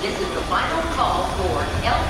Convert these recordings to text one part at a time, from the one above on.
This is the final call for LTU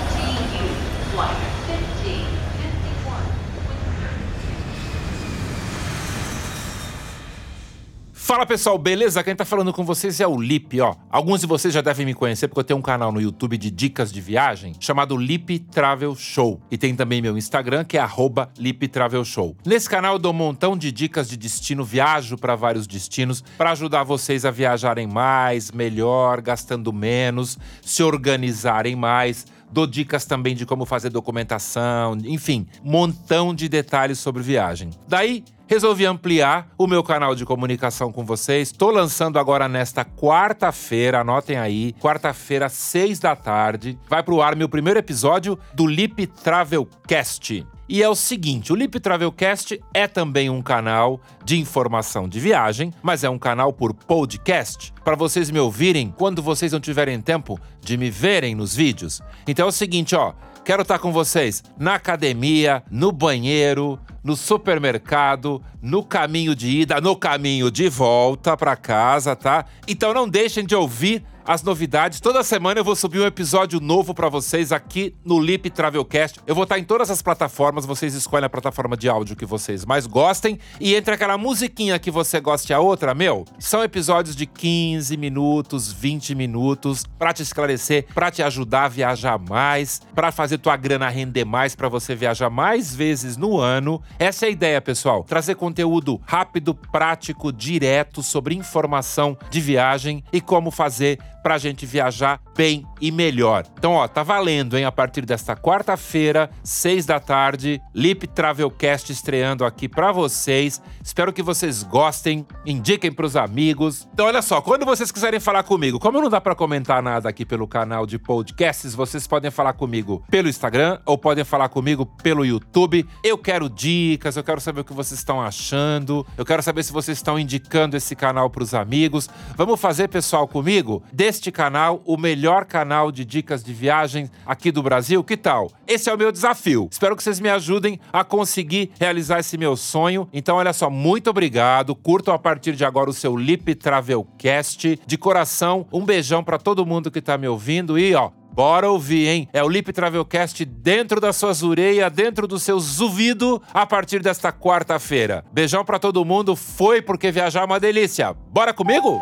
Fala pessoal, beleza? Quem tá falando com vocês é o Lip, ó. Alguns de vocês já devem me conhecer porque eu tenho um canal no YouTube de dicas de viagem chamado Lip Travel Show. E tem também meu Instagram que é arroba Lip Travel Show. Nesse canal eu dou um montão de dicas de destino, viajo para vários destinos para ajudar vocês a viajarem mais, melhor, gastando menos, se organizarem mais dou dicas também de como fazer documentação, enfim, montão de detalhes sobre viagem. Daí, resolvi ampliar o meu canal de comunicação com vocês. Estou lançando agora nesta quarta-feira, anotem aí, quarta-feira, seis da tarde, vai pro ar meu primeiro episódio do Lip Travelcast. E é o seguinte, o Lip Travelcast é também um canal de informação de viagem, mas é um canal por podcast, para vocês me ouvirem quando vocês não tiverem tempo de me verem nos vídeos. Então é o seguinte, ó, quero estar com vocês na academia, no banheiro, no supermercado, no caminho de ida, no caminho de volta para casa, tá? Então não deixem de ouvir as novidades. Toda semana eu vou subir um episódio novo para vocês aqui no Lip Travelcast. Eu vou estar em todas as plataformas, vocês escolhem a plataforma de áudio que vocês mais gostem e entre aquela musiquinha que você goste a outra, meu, são episódios de 15 minutos, 20 minutos para te esclarecer, para te ajudar a viajar mais, para fazer tua grana render mais para você viajar mais vezes no ano. Essa é a ideia, pessoal. Trazer conteúdo rápido, prático, direto sobre informação de viagem e como fazer pra gente viajar bem e melhor. Então, ó, tá valendo, hein? A partir desta quarta-feira, seis da tarde, Lip Travelcast estreando aqui para vocês. Espero que vocês gostem, indiquem pros amigos. Então, olha só, quando vocês quiserem falar comigo, como não dá para comentar nada aqui pelo canal de podcasts, vocês podem falar comigo pelo Instagram ou podem falar comigo pelo YouTube. Eu quero dicas, eu quero saber o que vocês estão achando, eu quero saber se vocês estão indicando esse canal pros amigos. Vamos fazer, pessoal, comigo? Deste canal, o melhor canal de dicas de viagem aqui do Brasil. Que tal? Esse é o meu desafio. Espero que vocês me ajudem a conseguir realizar esse meu sonho. Então, olha só, muito obrigado. Curtam a partir de agora o seu Lip Travelcast. De coração, um beijão para todo mundo que tá me ouvindo e, ó, Bora ouvir, hein? É o Lip Travelcast dentro das suas orelhas, dentro dos seus ouvidos, a partir desta quarta-feira. Beijão pra todo mundo. Foi porque viajar é uma delícia. Bora comigo?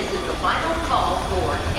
This is the final call for